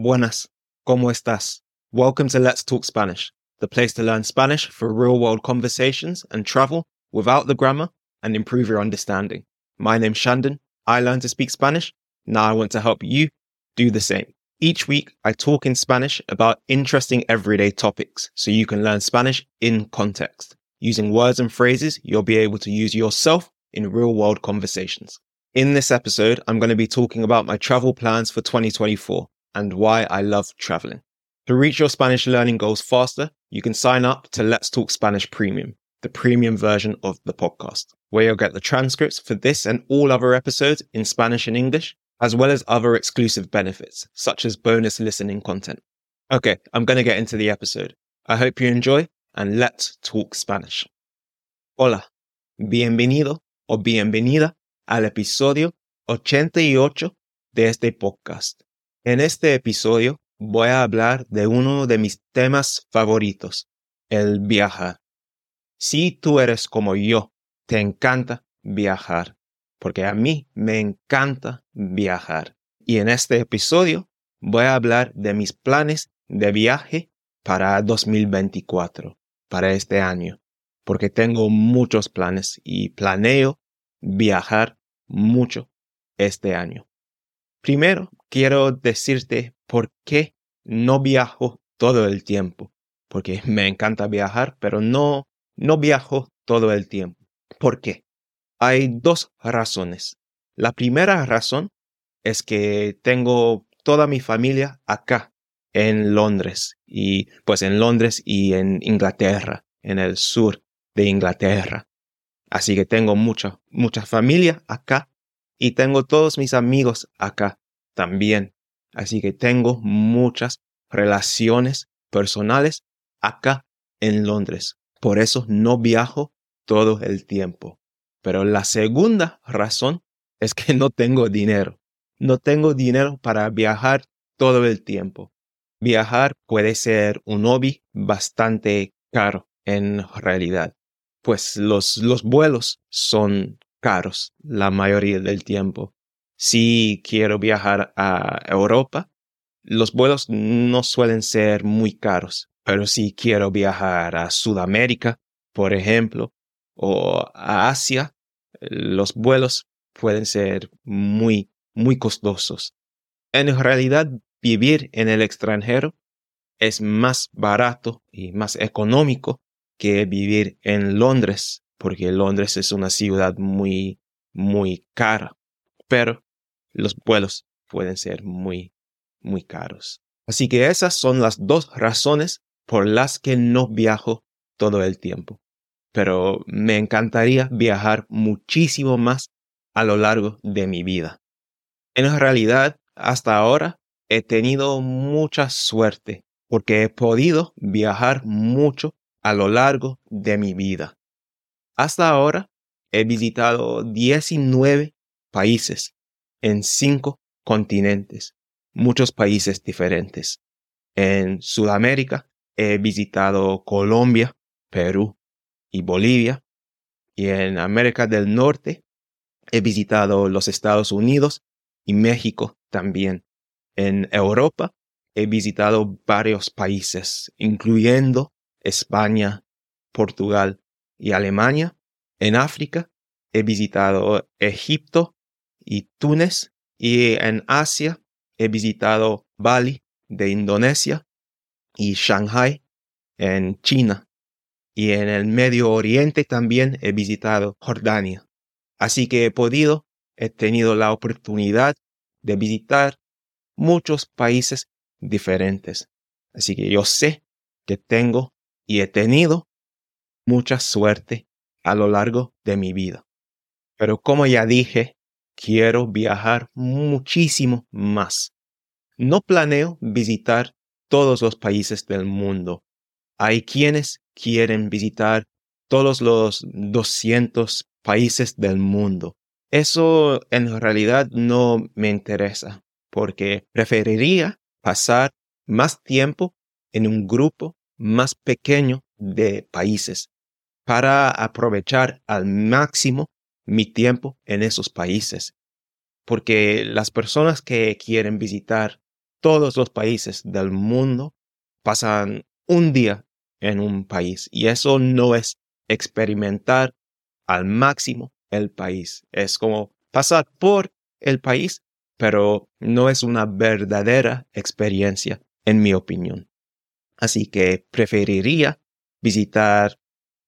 Buenas. ¿Cómo estás? Welcome to Let's Talk Spanish, the place to learn Spanish for real world conversations and travel without the grammar and improve your understanding. My name's Shandon. I learned to speak Spanish. Now I want to help you do the same. Each week, I talk in Spanish about interesting everyday topics so you can learn Spanish in context. Using words and phrases you'll be able to use yourself in real world conversations. In this episode, I'm going to be talking about my travel plans for 2024 and why I love traveling. To reach your Spanish learning goals faster, you can sign up to Let's Talk Spanish Premium, the premium version of the podcast, where you'll get the transcripts for this and all other episodes in Spanish and English, as well as other exclusive benefits, such as bonus listening content. Okay, I'm going to get into the episode. I hope you enjoy and let's talk Spanish. Hola, bienvenido o bienvenida al episodio 88 de este podcast. En este episodio voy a hablar de uno de mis temas favoritos, el viajar. Si tú eres como yo, te encanta viajar, porque a mí me encanta viajar. Y en este episodio voy a hablar de mis planes de viaje para 2024, para este año, porque tengo muchos planes y planeo viajar mucho este año. Primero, quiero decirte por qué no viajo todo el tiempo, porque me encanta viajar, pero no, no viajo todo el tiempo. ¿Por qué? Hay dos razones. La primera razón es que tengo toda mi familia acá en Londres y pues en Londres y en Inglaterra, en el sur de Inglaterra. Así que tengo mucha, mucha familia acá y tengo todos mis amigos acá también. Así que tengo muchas relaciones personales acá en Londres. Por eso no viajo todo el tiempo. Pero la segunda razón es que no tengo dinero. No tengo dinero para viajar todo el tiempo. Viajar puede ser un hobby bastante caro en realidad pues los, los vuelos son caros la mayoría del tiempo. Si quiero viajar a Europa, los vuelos no suelen ser muy caros, pero si quiero viajar a Sudamérica, por ejemplo, o a Asia, los vuelos pueden ser muy, muy costosos. En realidad, vivir en el extranjero es más barato y más económico que vivir en Londres, porque Londres es una ciudad muy, muy cara, pero los vuelos pueden ser muy, muy caros. Así que esas son las dos razones por las que no viajo todo el tiempo. Pero me encantaría viajar muchísimo más a lo largo de mi vida. En realidad, hasta ahora he tenido mucha suerte porque he podido viajar mucho a lo largo de mi vida. Hasta ahora he visitado 19 países en cinco continentes, muchos países diferentes. En Sudamérica he visitado Colombia, Perú y Bolivia. Y en América del Norte he visitado los Estados Unidos y México también. En Europa he visitado varios países, incluyendo España, Portugal y Alemania. En África he visitado Egipto y Túnez y en Asia he visitado Bali de Indonesia y Shanghai en China. Y en el Medio Oriente también he visitado Jordania. Así que he podido, he tenido la oportunidad de visitar muchos países diferentes. Así que yo sé que tengo y he tenido mucha suerte a lo largo de mi vida. Pero como ya dije, quiero viajar muchísimo más. No planeo visitar todos los países del mundo. Hay quienes quieren visitar todos los 200 países del mundo. Eso en realidad no me interesa porque preferiría pasar más tiempo en un grupo más pequeño de países para aprovechar al máximo mi tiempo en esos países. Porque las personas que quieren visitar todos los países del mundo pasan un día en un país y eso no es experimentar al máximo el país. Es como pasar por el país, pero no es una verdadera experiencia, en mi opinión. Así que preferiría visitar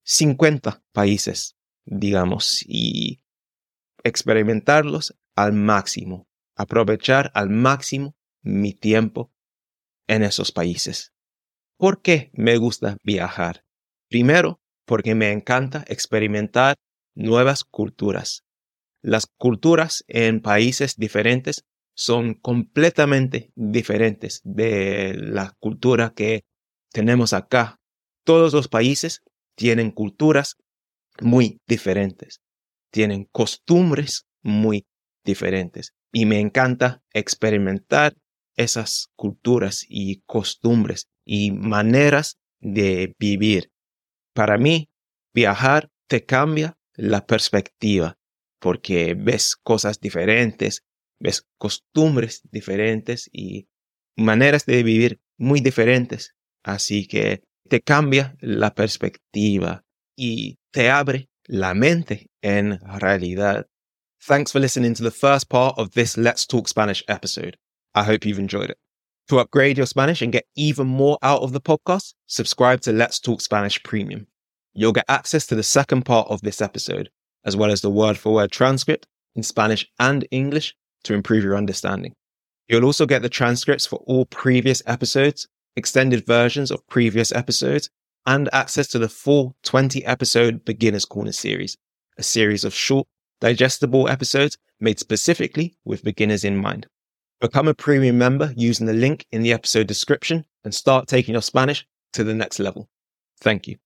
50 países, digamos, y experimentarlos al máximo, aprovechar al máximo mi tiempo en esos países. ¿Por qué me gusta viajar? Primero, porque me encanta experimentar nuevas culturas. Las culturas en países diferentes son completamente diferentes de la cultura que tenemos acá. Todos los países tienen culturas muy diferentes, tienen costumbres muy diferentes y me encanta experimentar esas culturas y costumbres y maneras de vivir. Para mí, viajar te cambia la perspectiva porque ves cosas diferentes, ves costumbres diferentes y maneras de vivir muy diferentes. Así que te cambia la perspectiva y te abre la mente en realidad. Thanks for listening to the first part of this Let's Talk Spanish episode. I hope you've enjoyed it. To upgrade your Spanish and get even more out of the podcast, subscribe to Let's Talk Spanish Premium. You'll get access to the second part of this episode, as well as the word for word transcript in Spanish and English to improve your understanding. You'll also get the transcripts for all previous episodes, extended versions of previous episodes, and access to the full 20 episode Beginner's Corner series, a series of short, digestible episodes made specifically with beginners in mind. Become a premium member using the link in the episode description and start taking your Spanish to the next level. Thank you.